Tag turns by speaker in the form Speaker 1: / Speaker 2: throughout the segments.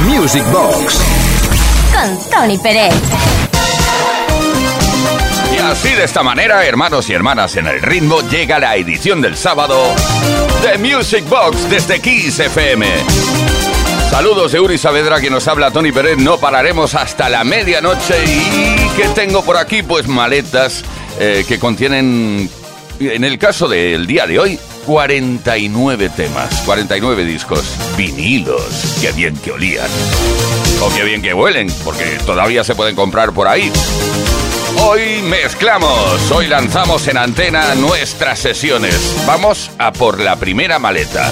Speaker 1: Music Box.
Speaker 2: Con Tony Pérez.
Speaker 3: Y así de esta manera, hermanos y hermanas en el ritmo, llega la edición del sábado de Music Box desde Kiss FM. Saludos de Uri Saavedra que nos habla Tony Pérez. No pararemos hasta la medianoche. ¿Y qué tengo por aquí? Pues maletas eh, que contienen, en el caso del día de hoy, 49 temas, 49 discos, vinilos. Qué bien que olían. O qué bien que huelen, porque todavía se pueden comprar por ahí. Hoy mezclamos, hoy lanzamos en antena nuestras sesiones. Vamos a por la primera maleta.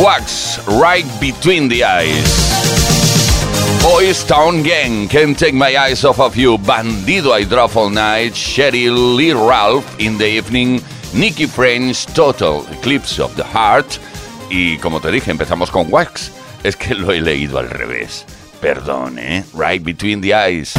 Speaker 3: Wax Right Between the Eyes. Boys Town Gang, Can't Take My Eyes Off of You, Bandido I Drop All Night, Sherry Lee Ralph in the Evening, Nicky French, Total Eclipse of the Heart. Y como te dije, empezamos con Wax. Es que lo he leído al revés. Perdón, ¿eh? Right Between the Eyes.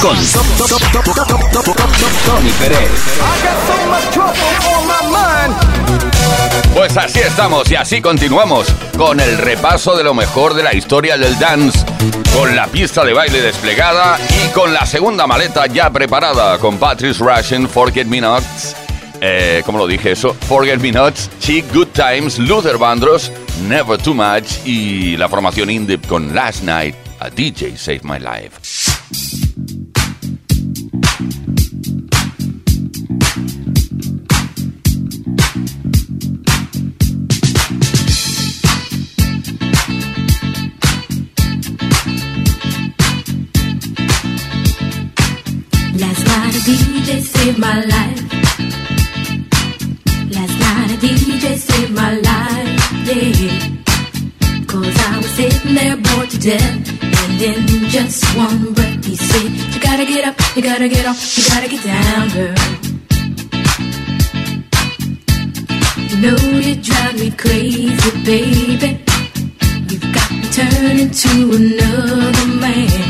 Speaker 1: Con Tony Pérez.
Speaker 3: Pues así estamos y así continuamos con el repaso de lo mejor de la historia del dance, con la pista de baile desplegada y con la segunda maleta ya preparada con Patrice Russian, Forget Me Nots, eh, ¿cómo lo dije eso? Forget Me Nots, Chic Good Times, Luther Vandross, Never Too Much y la formación indie con Last Night, a DJ Save My Life.
Speaker 4: My life. Last night a DJ saved my life, yeah. Cause I was sitting there bored to death. And in just one breath he said, You gotta get up, you gotta get off, you gotta get down, girl. You know you drive me crazy, baby. You've got me turning to another man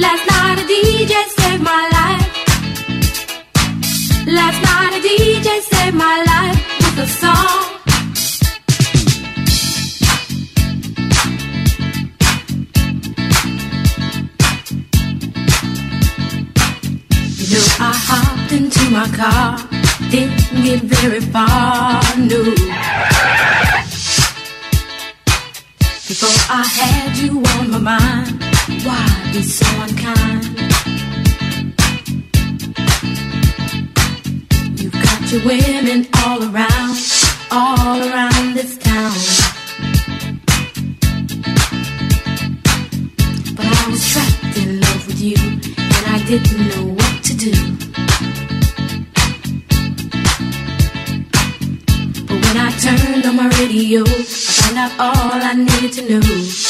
Speaker 4: Last night a DJ saved my life. Last night a DJ saved my life with a song. You know I hopped into my car, didn't get very far, no. Before I had you on my mind, why be so unkind? You've got your women all around, all around this town. But I was trapped in love with you, and I didn't know what to do. But when I turned on my radio, I found out all I needed to know.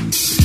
Speaker 5: Thank you.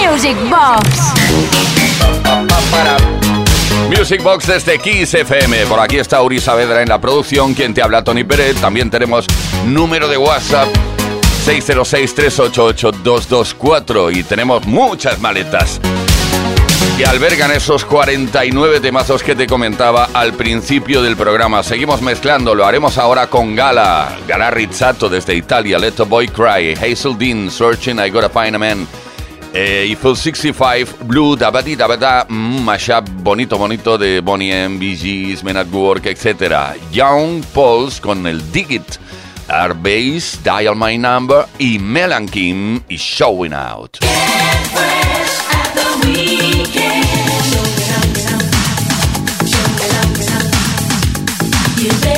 Speaker 2: Music Box.
Speaker 3: Music Box desde Kiss FM. Por aquí está Uri Saavedra en la producción, quien te habla Tony Pérez. También tenemos número de WhatsApp 606-388-224 y tenemos muchas maletas que albergan esos 49 temazos que te comentaba al principio del programa. Seguimos mezclando, lo haremos ahora con Gala, Gala Rizzato desde Italia, Let a Boy Cry, Hazel Dean, Searching, I Gotta Find a Man. Eh, Full 65, Blue, Dabadi, Dabada, mm, mashup bonito, bonito de Bonnie M, Gees, Men at Work, etc. Young Pauls con el Dig It. Base, Dial My Number y Melanchim y Showing Out.
Speaker 6: you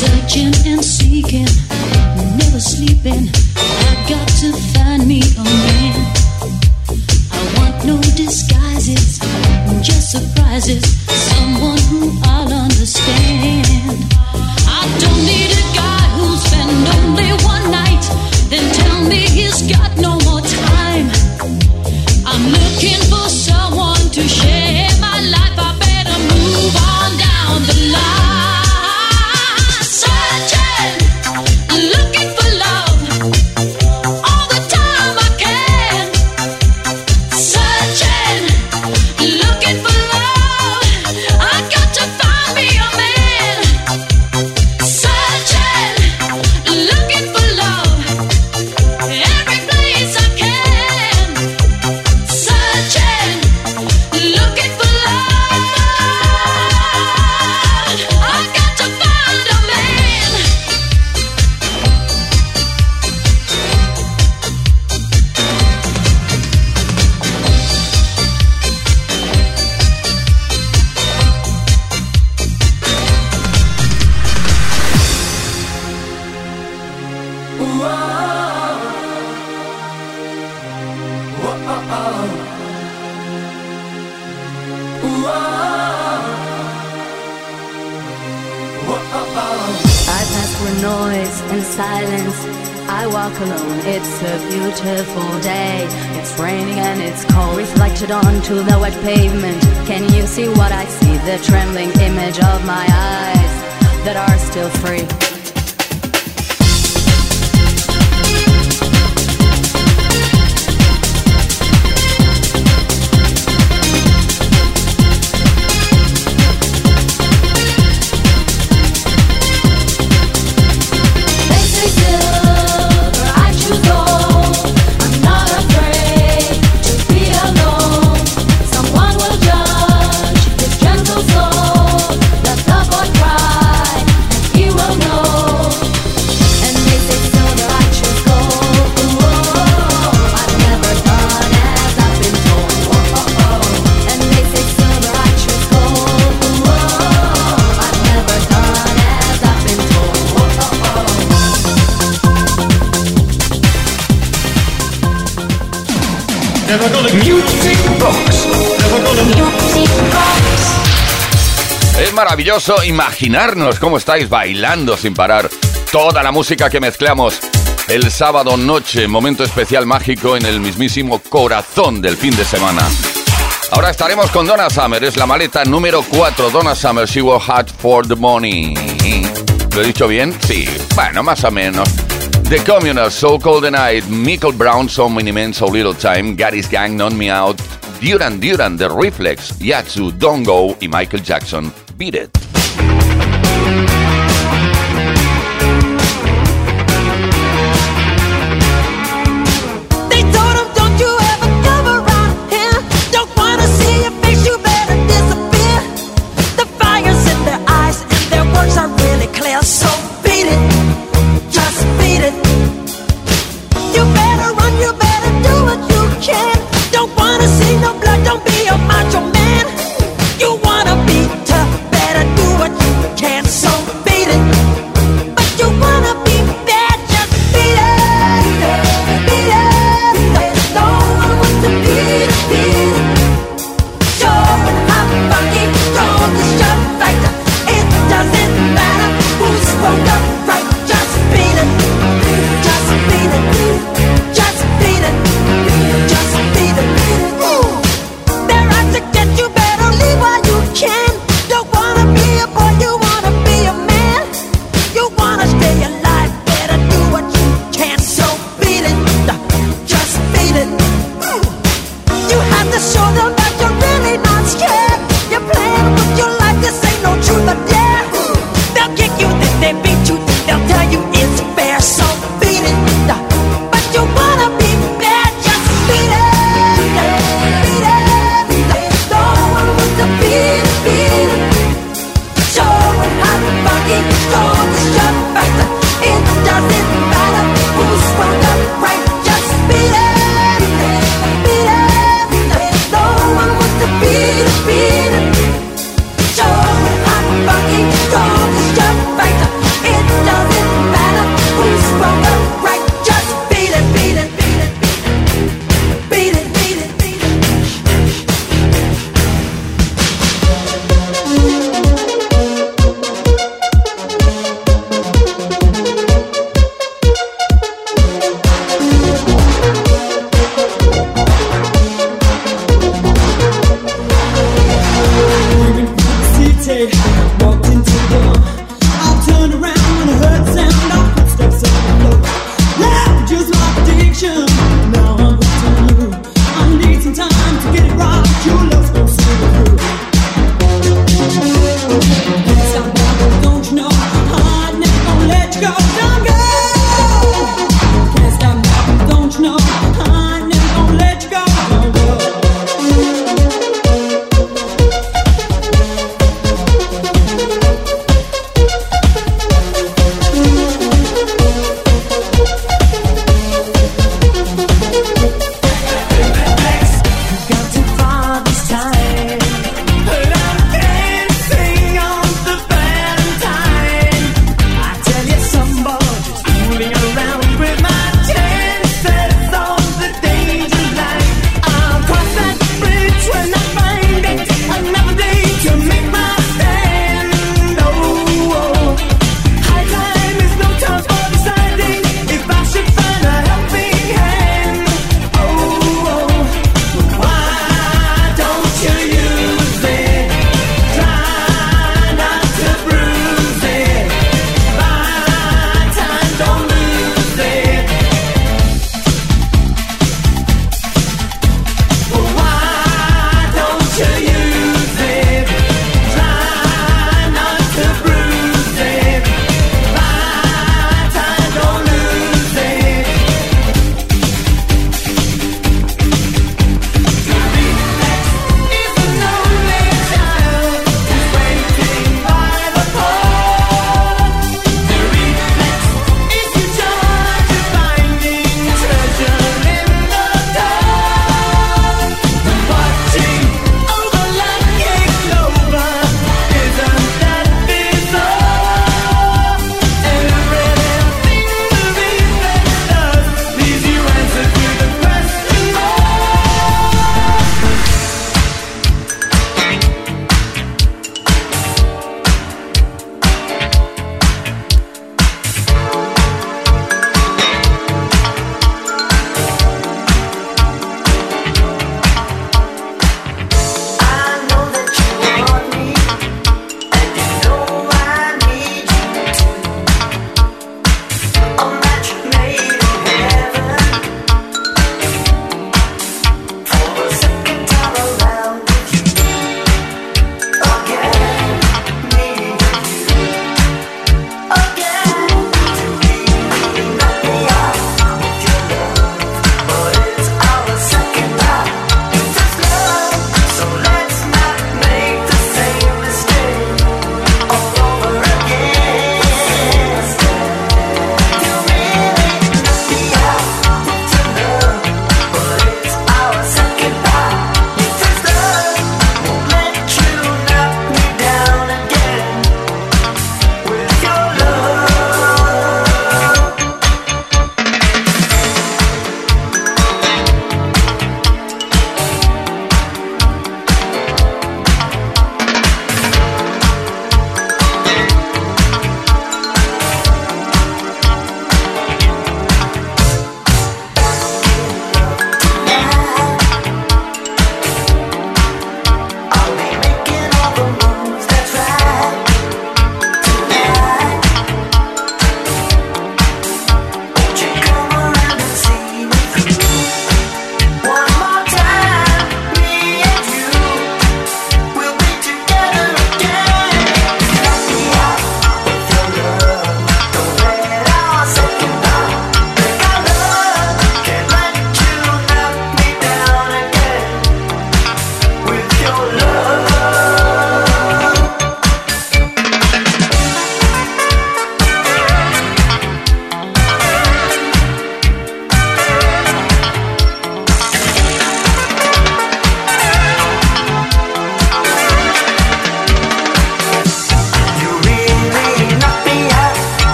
Speaker 6: searching and seeking, never sleeping. I got to find me a man. I want no disguises, just surprises. Someone who I'll understand. I don't need a guy who'll spend only one night, then tell me he's got no more time. I'm looking for someone. Still free.
Speaker 3: Maravilloso imaginarnos cómo estáis bailando sin parar toda la música que mezclamos el sábado noche, momento especial mágico en el mismísimo corazón del fin de semana. Ahora estaremos con Donna Summer, es la maleta número 4. Donna Summer, she was hot for the money. ¿Lo he dicho bien? Sí, bueno, más o menos. The Communals, So Cold the Night, Michael Brown, So Many Men, So Little Time, Gary's Gang, Non Me Out, Duran Duran, The Reflex, Yatsu, Don't Go y Michael Jackson, Beat It.